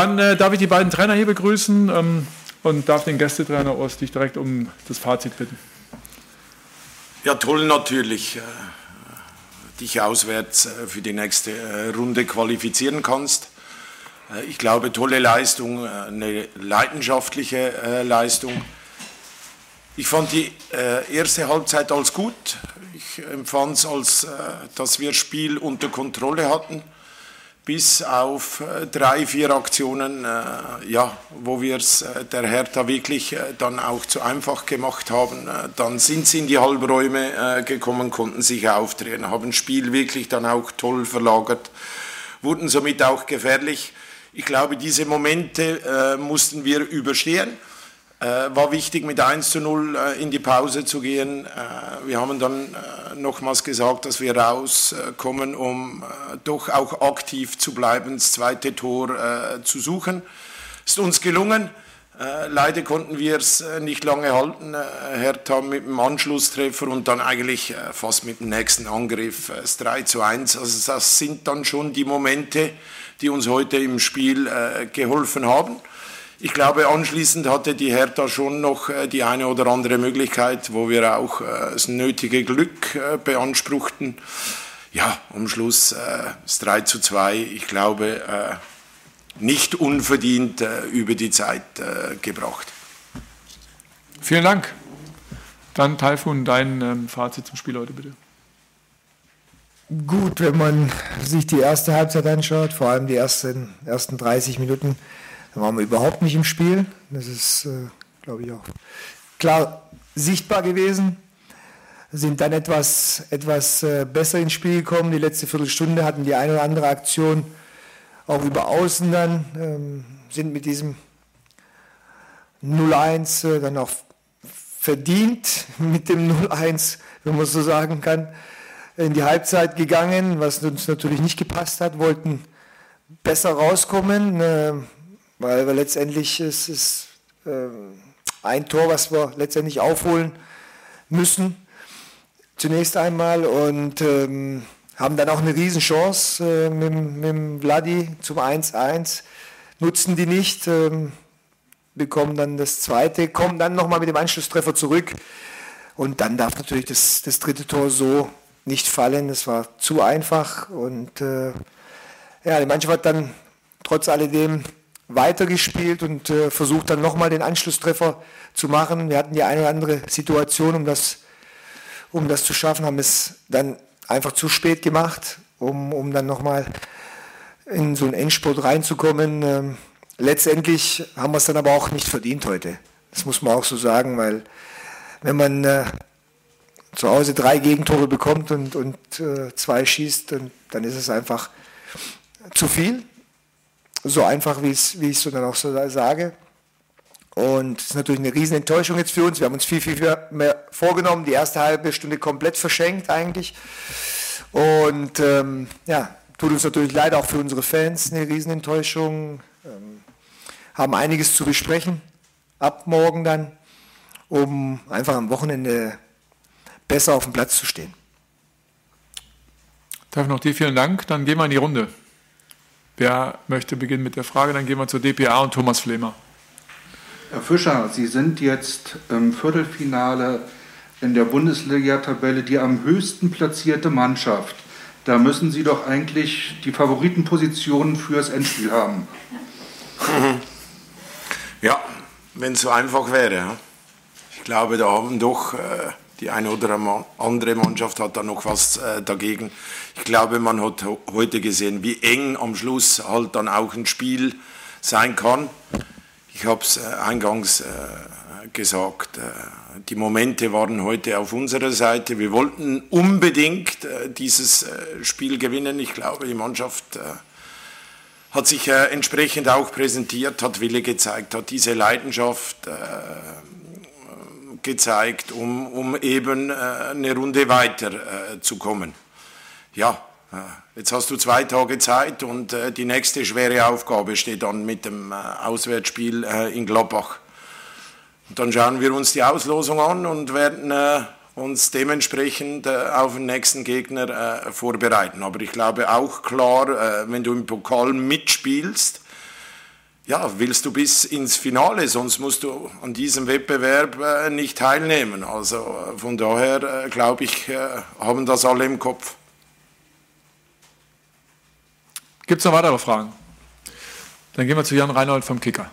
Dann äh, darf ich die beiden Trainer hier begrüßen ähm, und darf den Gästetrainer Ost dich direkt um das Fazit bitten. Ja, toll natürlich, äh, dich auswärts äh, für die nächste äh, Runde qualifizieren kannst. Äh, ich glaube, tolle Leistung, äh, eine leidenschaftliche Leistung. Ich fand die erste Halbzeit als gut. Ich empfand es als, dass wir Spiel unter Kontrolle hatten bis auf äh, drei, vier Aktionen, äh, ja, wo wir es äh, der Hertha wirklich dann auch zu einfach gemacht haben. Dann sind sie in die Halbräume gekommen, konnten sich aufdrehen, haben das Spiel wirklich dann auch toll verlagert, wurden somit auch gefährlich. Ich glaube, diese Momente mussten wir überstehen. Äh, war wichtig, mit 1 zu 0 äh, in die Pause zu gehen. Äh, wir haben dann nochmals gesagt, dass wir rauskommen, um doch auch aktiv zu bleiben, das zweite Tor zu suchen. Ist uns gelungen. leider konnten wir es nicht lange halten. Hertha mit dem Anschlusstreffer und dann eigentlich fast mit dem nächsten Angriff das 3 zu 1. Also das sind dann schon die Momente, die uns heute im Spiel geholfen haben. Ich glaube, anschließend hatte die Hertha schon noch äh, die eine oder andere Möglichkeit, wo wir auch äh, das nötige Glück äh, beanspruchten. Ja, am Schluss das 3 zu 2, ich glaube, nicht unverdient über die Zeit gebracht. Vielen Dank. Dann Taifun, dein ähm, Fazit zum Spiel heute bitte. Gut, wenn man sich die erste Halbzeit anschaut, vor allem die ersten, ersten 30 Minuten, da waren wir überhaupt nicht im Spiel. Das ist, äh, glaube ich, auch klar sichtbar gewesen. Sind dann etwas, etwas äh, besser ins Spiel gekommen. Die letzte Viertelstunde hatten die eine oder andere Aktion auch über Außen dann, ähm, sind mit diesem 0-1 äh, dann auch verdient mit dem 0-1, wenn man so sagen kann, in die Halbzeit gegangen, was uns natürlich nicht gepasst hat, wollten besser rauskommen. Äh, weil wir letztendlich ist es äh, ein Tor, was wir letztendlich aufholen müssen, zunächst einmal und ähm, haben dann auch eine Riesenchance äh, mit, mit Vladi zum 1-1, nutzen die nicht, ähm, bekommen dann das zweite, kommen dann nochmal mit dem Anschlusstreffer zurück. Und dann darf natürlich das, das dritte Tor so nicht fallen, das war zu einfach und äh, ja, die Mannschaft hat dann trotz alledem weitergespielt und äh, versucht dann nochmal den Anschlusstreffer zu machen. Wir hatten die eine oder andere Situation, um das, um das zu schaffen, haben es dann einfach zu spät gemacht, um, um dann nochmal in so einen Endspurt reinzukommen. Ähm, letztendlich haben wir es dann aber auch nicht verdient heute. Das muss man auch so sagen, weil wenn man äh, zu Hause drei Gegentore bekommt und, und äh, zwei schießt, dann, dann ist es einfach zu viel so einfach, wie ich es so dann auch so sage. Und es ist natürlich eine riesen Enttäuschung jetzt für uns. Wir haben uns viel, viel mehr vorgenommen. Die erste halbe Stunde komplett verschenkt eigentlich. Und ähm, ja, tut uns natürlich leid auch für unsere Fans eine riesen Enttäuschung. Ähm, haben einiges zu besprechen ab morgen dann, um einfach am Wochenende besser auf dem Platz zu stehen. Darf noch dir vielen Dank. Dann gehen wir in die Runde. Wer möchte beginnen mit der Frage? Dann gehen wir zur DPA und Thomas Flemer. Herr Fischer, Sie sind jetzt im Viertelfinale in der Bundesliga-Tabelle die am höchsten platzierte Mannschaft. Da müssen Sie doch eigentlich die Favoritenpositionen fürs Endspiel haben. Ja, wenn es so einfach wäre. Ich glaube, da haben doch äh, die eine oder andere Mannschaft hat da noch was äh, dagegen. Ich glaube, man hat heute gesehen, wie eng am Schluss halt dann auch ein Spiel sein kann. Ich habe es äh, eingangs äh, gesagt, die Momente waren heute auf unserer Seite. Wir wollten unbedingt dieses Spiel gewinnen. Ich glaube, die Mannschaft hat sich entsprechend auch präsentiert, hat Wille gezeigt, hat diese Leidenschaft gezeigt, um, um eben äh, eine Runde weiter äh, zu kommen. Ja, äh, jetzt hast du zwei Tage Zeit und äh, die nächste schwere Aufgabe steht dann mit dem äh, Auswärtsspiel äh, in Gladbach. Und dann schauen wir uns die Auslosung an und werden uns dementsprechend auf den nächsten Gegner vorbereiten. Aber ich glaube auch klar, wenn du im Pokal mitspielst, ja, willst du bis ins Finale, sonst musst du an diesem Wettbewerb äh, nicht teilnehmen. Also äh, von daher äh, glaube ich, äh, haben das alle im Kopf. Gibt es noch weitere Fragen? Dann gehen wir zu Jan Reinhold vom Kicker.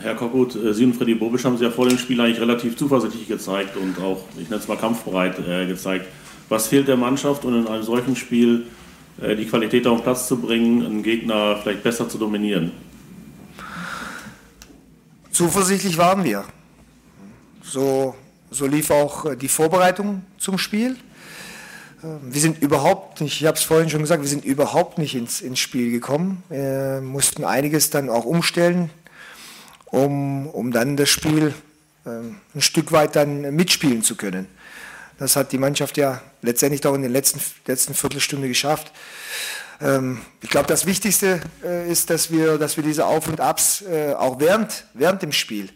Herr Kockut, Sie und Freddy Bobisch haben sich ja vor dem Spiel eigentlich relativ zuversichtlich gezeigt und auch, ich nenne es mal kampfbereit äh, gezeigt. Was fehlt der Mannschaft und in einem solchen Spiel die Qualität auf den Platz zu bringen, einen Gegner vielleicht besser zu dominieren? Zuversichtlich waren wir. So, so lief auch äh, die Vorbereitung zum Spiel. Ähm, wir sind überhaupt nicht, ich habe es vorhin schon gesagt, wir sind überhaupt nicht ins, ins Spiel gekommen. Wir mussten einiges dann auch umstellen, um, um dann das Spiel ähm, ein Stück weit dann mitspielen zu können. Das hat die Mannschaft ja letztendlich auch in der letzten, letzten Viertelstunde geschafft. Ähm, ich glaube, das Wichtigste äh, ist, dass wir, dass wir diese Auf und Abs äh, auch während, während dem Spiel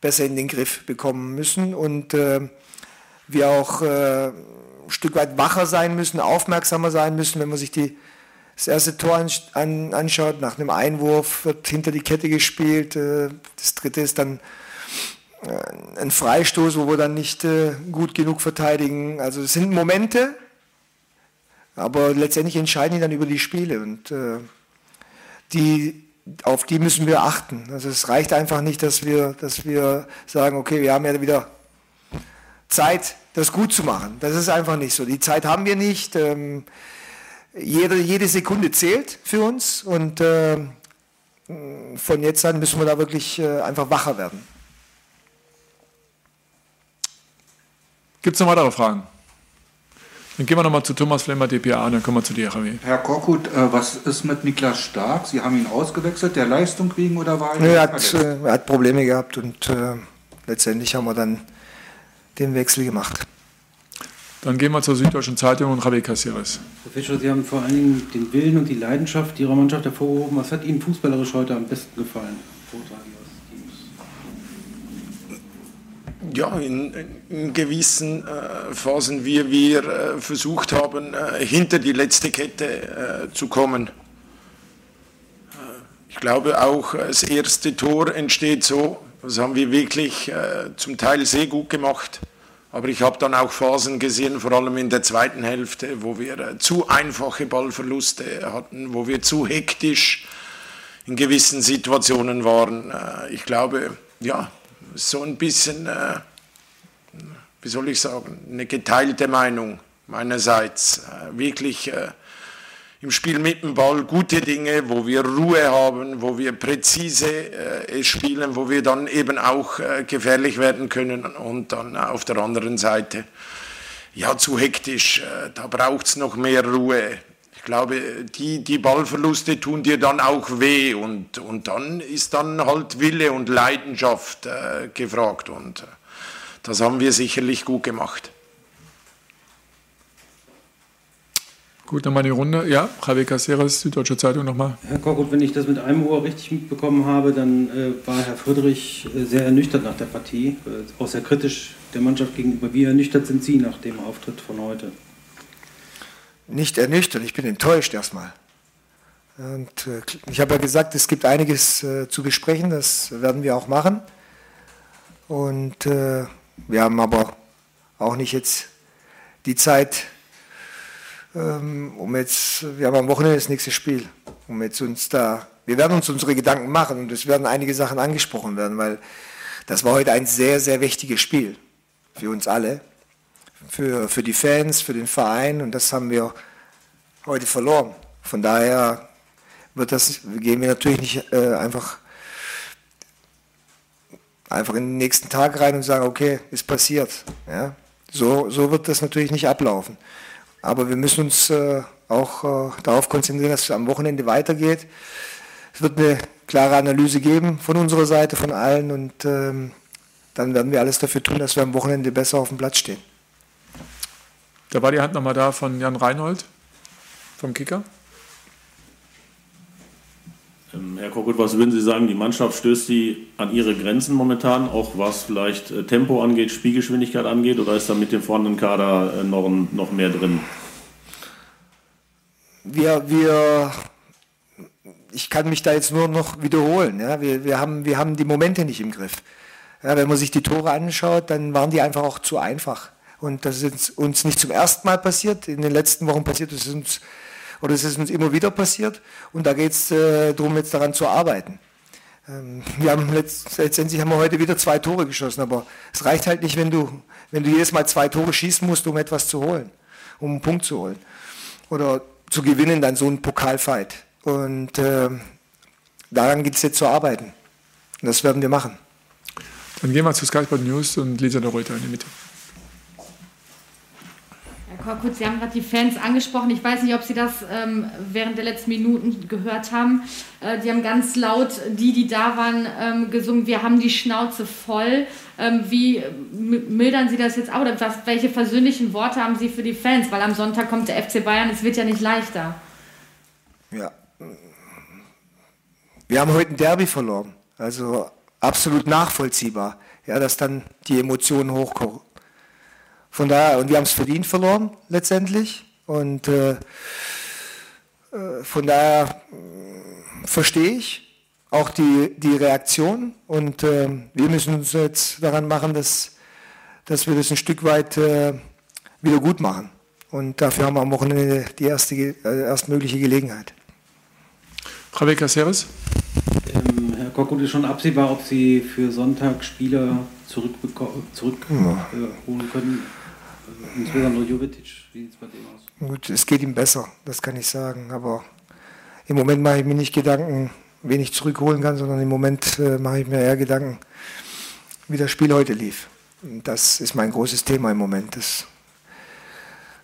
besser in den Griff bekommen müssen und äh, wir auch äh, ein Stück weit wacher sein müssen, aufmerksamer sein müssen, wenn man sich die, das erste Tor an, an, anschaut. Nach einem Einwurf wird hinter die Kette gespielt. Äh, das dritte ist dann ein Freistoß, wo wir dann nicht äh, gut genug verteidigen. Also es sind Momente, aber letztendlich entscheiden die dann über die Spiele und äh, die, auf die müssen wir achten. Also es reicht einfach nicht, dass wir, dass wir sagen, okay, wir haben ja wieder Zeit, das gut zu machen. Das ist einfach nicht so. Die Zeit haben wir nicht. Ähm, jede, jede Sekunde zählt für uns und äh, von jetzt an müssen wir da wirklich äh, einfach wacher werden. Gibt es noch weitere Fragen? Dann gehen wir nochmal zu Thomas Flemmer, DPA, und dann kommen wir zu DRW. Herr Korkut, äh, was ist mit Niklas Stark? Sie haben ihn ausgewechselt, der Leistung wegen oder war er? Er hat, äh, er hat Probleme gehabt und äh, letztendlich haben wir dann den Wechsel gemacht. Dann gehen wir zur Süddeutschen Zeitung und Javier Caceres. Herr Fischer, Sie haben vor allen Dingen den Willen und die Leidenschaft Ihrer Mannschaft hervorgehoben. Was hat Ihnen fußballerisch heute am besten gefallen? Ja, in, in gewissen äh, Phasen, wie wir äh, versucht haben, äh, hinter die letzte Kette äh, zu kommen. Äh, ich glaube auch, das erste Tor entsteht so, das haben wir wirklich äh, zum Teil sehr gut gemacht. Aber ich habe dann auch Phasen gesehen, vor allem in der zweiten Hälfte, wo wir zu einfache Ballverluste hatten, wo wir zu hektisch in gewissen Situationen waren. ich glaube, ja, so ein bisschen, äh, wie soll ich sagen, eine geteilte Meinung meinerseits. Äh, wirklich äh, im Spiel mit dem Ball gute Dinge, wo wir Ruhe haben, wo wir präzise äh, spielen, wo wir dann eben auch äh, gefährlich werden können und dann auf der anderen Seite ja zu hektisch, äh, da braucht es noch mehr Ruhe. Ich glaube, die, die Ballverluste tun dir dann auch weh und, und dann ist dann halt Wille und Leidenschaft äh, gefragt und äh, das haben wir sicherlich gut gemacht. Gut, nochmal die Runde. Ja, Javier Caceres, Süddeutsche Zeitung nochmal. Herr Korkut, wenn ich das mit einem Ohr richtig mitbekommen habe, dann äh, war Herr Friedrich äh, sehr ernüchtert nach der Partie, äh, auch sehr kritisch der Mannschaft gegenüber. Wie ernüchtert sind Sie nach dem Auftritt von heute? Nicht ernüchtert, ich bin enttäuscht erstmal. Und äh, ich habe ja gesagt, es gibt einiges äh, zu besprechen, das werden wir auch machen. Und äh, wir haben aber auch nicht jetzt die Zeit, ähm, um jetzt, wir haben am Wochenende das nächste Spiel, um jetzt uns da, wir werden uns unsere Gedanken machen und es werden einige Sachen angesprochen werden, weil das war heute ein sehr, sehr wichtiges Spiel für uns alle für, für die Fans, für den Verein und das haben wir heute verloren. Von daher wird das, gehen wir natürlich nicht äh, einfach, einfach in den nächsten Tag rein und sagen, okay, ist passiert. Ja? So, so wird das natürlich nicht ablaufen. Aber wir müssen uns äh, auch äh, darauf konzentrieren, dass es am Wochenende weitergeht. Es wird eine klare Analyse geben von unserer Seite, von allen und ähm, dann werden wir alles dafür tun, dass wir am Wochenende besser auf dem Platz stehen. Da war die Hand nochmal da von Jan Reinhold vom Kicker. Ähm, Herr Kokut, was würden Sie sagen, die Mannschaft stößt die an ihre Grenzen momentan, auch was vielleicht äh, Tempo angeht, Spielgeschwindigkeit angeht, oder ist da mit dem vorhandenen Kader äh, noch, noch mehr drin? Wir, wir, ich kann mich da jetzt nur noch wiederholen. Ja? Wir, wir, haben, wir haben die Momente nicht im Griff. Ja, wenn man sich die Tore anschaut, dann waren die einfach auch zu einfach. Und das ist uns nicht zum ersten Mal passiert. In den letzten Wochen passiert es uns, oder es ist uns immer wieder passiert. Und da geht es äh, darum, jetzt daran zu arbeiten. Ähm, wir haben letzt, letztendlich haben wir heute wieder zwei Tore geschossen, aber es reicht halt nicht, wenn du, wenn du jedes Mal zwei Tore schießen musst, um etwas zu holen, um einen Punkt zu holen. Oder zu gewinnen, dann so einen Pokalfight. Und äh, daran geht es jetzt zu arbeiten. Und das werden wir machen. Dann gehen wir zu Sky Sport News und Lisa Reuter in die Mitte. Korkut, Sie haben gerade die Fans angesprochen. Ich weiß nicht, ob Sie das ähm, während der letzten Minuten gehört haben. Äh, die haben ganz laut, die, die da waren, ähm, gesungen, wir haben die Schnauze voll. Ähm, wie mildern Sie das jetzt auch? Oder was, welche versöhnlichen Worte haben Sie für die Fans? Weil am Sonntag kommt der FC Bayern, es wird ja nicht leichter. Ja. Wir haben heute ein Derby verloren. Also absolut nachvollziehbar, ja, dass dann die Emotionen hochkommen. Von daher, und wir haben es verdient verloren letztendlich. Und äh, äh von daher äh, verstehe ich auch die, die Reaktion. Und äh, wir müssen uns jetzt daran machen, dass, dass wir das ein Stück weit äh, wieder gut machen. Und dafür haben wir am Wochenende die erste, äh, erstmögliche Gelegenheit. Javier Caceres? Ähm, Herr Korkut, ist schon absehbar, ob Sie für Sonntag Spieler zurückholen zurück, ja. äh, können? Also insbesondere Jovetic, wie sieht es bei dem aus? Gut, es geht ihm besser, das kann ich sagen. Aber im Moment mache ich mir nicht Gedanken, wen ich zurückholen kann, sondern im Moment äh, mache ich mir eher Gedanken, wie das Spiel heute lief. Und das ist mein großes Thema im Moment. Das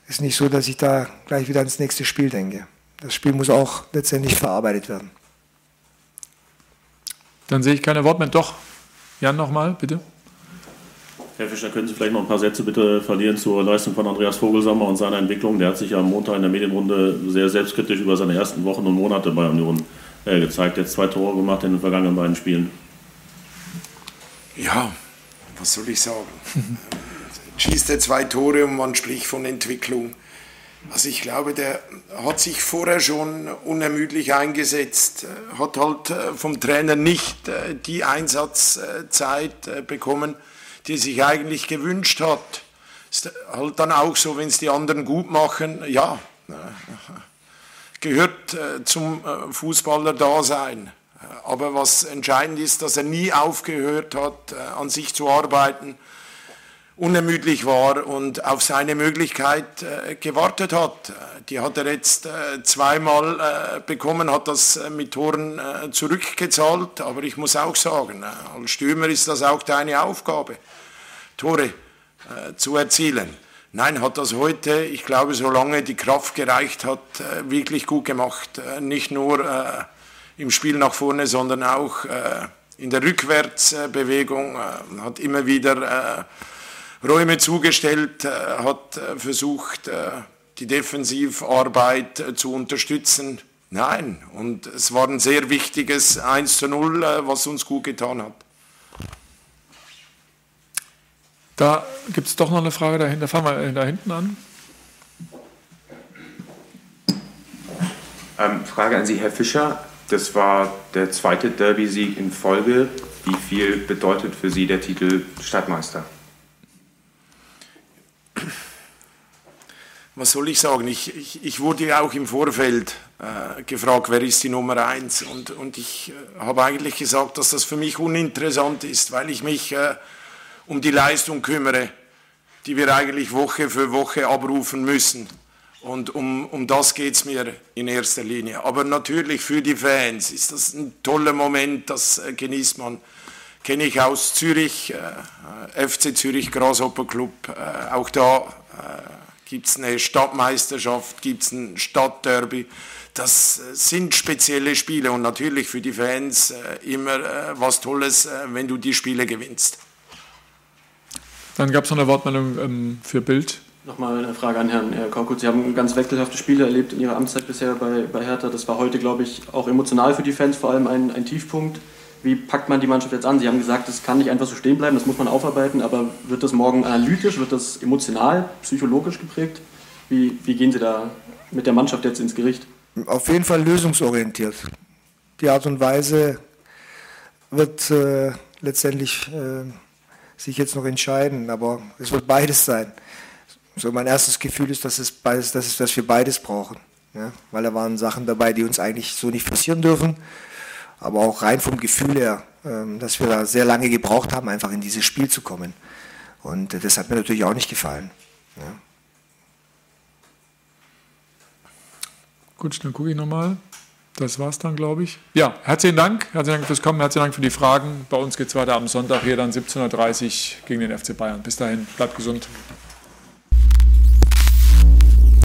ist nicht so, dass ich da gleich wieder ans nächste Spiel denke das Spiel muss auch letztendlich verarbeitet werden. Dann sehe ich keine Wortmeldung. Doch, Jan nochmal, bitte. Herr Fischer, können Sie vielleicht noch ein paar Sätze bitte verlieren zur Leistung von Andreas Vogelsammer und seiner Entwicklung? Der hat sich ja am Montag in der Medienrunde sehr selbstkritisch über seine ersten Wochen und Monate bei Union äh, gezeigt. Jetzt zwei Tore gemacht in den vergangenen beiden Spielen. Ja, was soll ich sagen? Schießt er zwei Tore und man spricht von Entwicklung. Also ich glaube, der hat sich vorher schon unermüdlich eingesetzt, hat halt äh, vom Trainer nicht äh, die Einsatzzeit äh, bekommen, die sich eigentlich gewünscht hat. Ist halt dann auch so, wenn es die anderen gut machen, ja, gehört zum Fußballer-Dasein. Aber was entscheidend ist, dass er nie aufgehört hat, an sich zu arbeiten unermüdlich war und auf seine Möglichkeit äh, gewartet hat. Die hat er jetzt äh, zweimal äh, bekommen, hat das äh, mit Toren äh, zurückgezahlt, aber ich muss auch sagen, äh, als Stürmer ist das auch deine Aufgabe, Tore zu erzielen. Nein, hat das heute, ich glaube, solange die Kraft gereicht hat, wirklich gut gemacht. Nicht nur im Spiel nach vorne, sondern auch in der Rückwärtsbewegung, hat immer wieder Räume zugestellt, äh, hat äh, versucht, äh, die Defensivarbeit zu unterstützen. Nein, und es war ein sehr wichtiges 1 zu 0, was uns gut getan hat. Da gibt es doch noch eine Frage dahinter. Fangen wir da hinten an. Ähm, Frage an Sie, Herr Fischer. Das war der zweite Derby-Sieg in Folge. Wie viel bedeutet für Sie der Titel Stadtmeister? was soll ich sagen? Ich, ich, ich wurde ja auch im Vorfeld äh, gefragt, wer ist die Nummer eins? Und, und ich äh, habe eigentlich gesagt, dass das für mich uninteressant ist, weil ich mich äh, um die Leistung kümmere, die wir eigentlich Woche für Woche abrufen müssen. Und um, um das geht es mir in erster Linie. Aber natürlich für die Fans ist das ein toller Moment, das äh, genießt man. Kenne ich aus Zürich, äh, FC Zürich Grasshopper Club, äh, auch da gibt es eine Stadtmeisterschaft, gibt es ein Stadtderby. Das äh, sind spezielle Spiele und natürlich für die Fans äh, immer äh, was Tolles, wenn du die Spiele gewinnst. Dann gab es noch eine Wortmeldung ähm, für Bild. Nochmal eine Frage an Herrn Herr Korkut. Sie haben ganz wechselhafte Spiele erlebt in Ihrer Amtszeit bisher bei, bei Hertha. Das war heute, glaube ich, auch emotional für die Fans vor allem ein, ein Tiefpunkt. Wie packt man die Mannschaft jetzt an? Sie haben gesagt, es kann nicht einfach so stehen bleiben, das muss man aufarbeiten, aber wird das morgen analytisch, wird das emotional, psychologisch geprägt? Wie, wie gehen Sie da mit der Mannschaft jetzt ins Gericht? Auf jeden Fall lösungsorientiert. die Art und Weise wird äh, letztendlich äh, sich jetzt noch entscheiden, aber es wird beides sein. So mein erstes Gefühl ist, dass, es beides, dass, es, dass wir beides brauchen. Ja? Weil da waren Sachen dabei, die uns eigentlich so nicht passieren dürfen, aber auch rein vom Gefühl her, äh, dass wir da sehr lange gebraucht haben, einfach in dieses Spiel zu kommen. Und äh, das hat mir natürlich auch nicht gefallen. Ja? Gut, dann gucke ich nochmal. Das war's dann, glaube ich. Ja, herzlichen Dank. Herzlichen Dank fürs Kommen. Herzlichen Dank für die Fragen. Bei uns geht es weiter am Sonntag hier dann 17.30 Uhr gegen den FC Bayern. Bis dahin, bleibt gesund.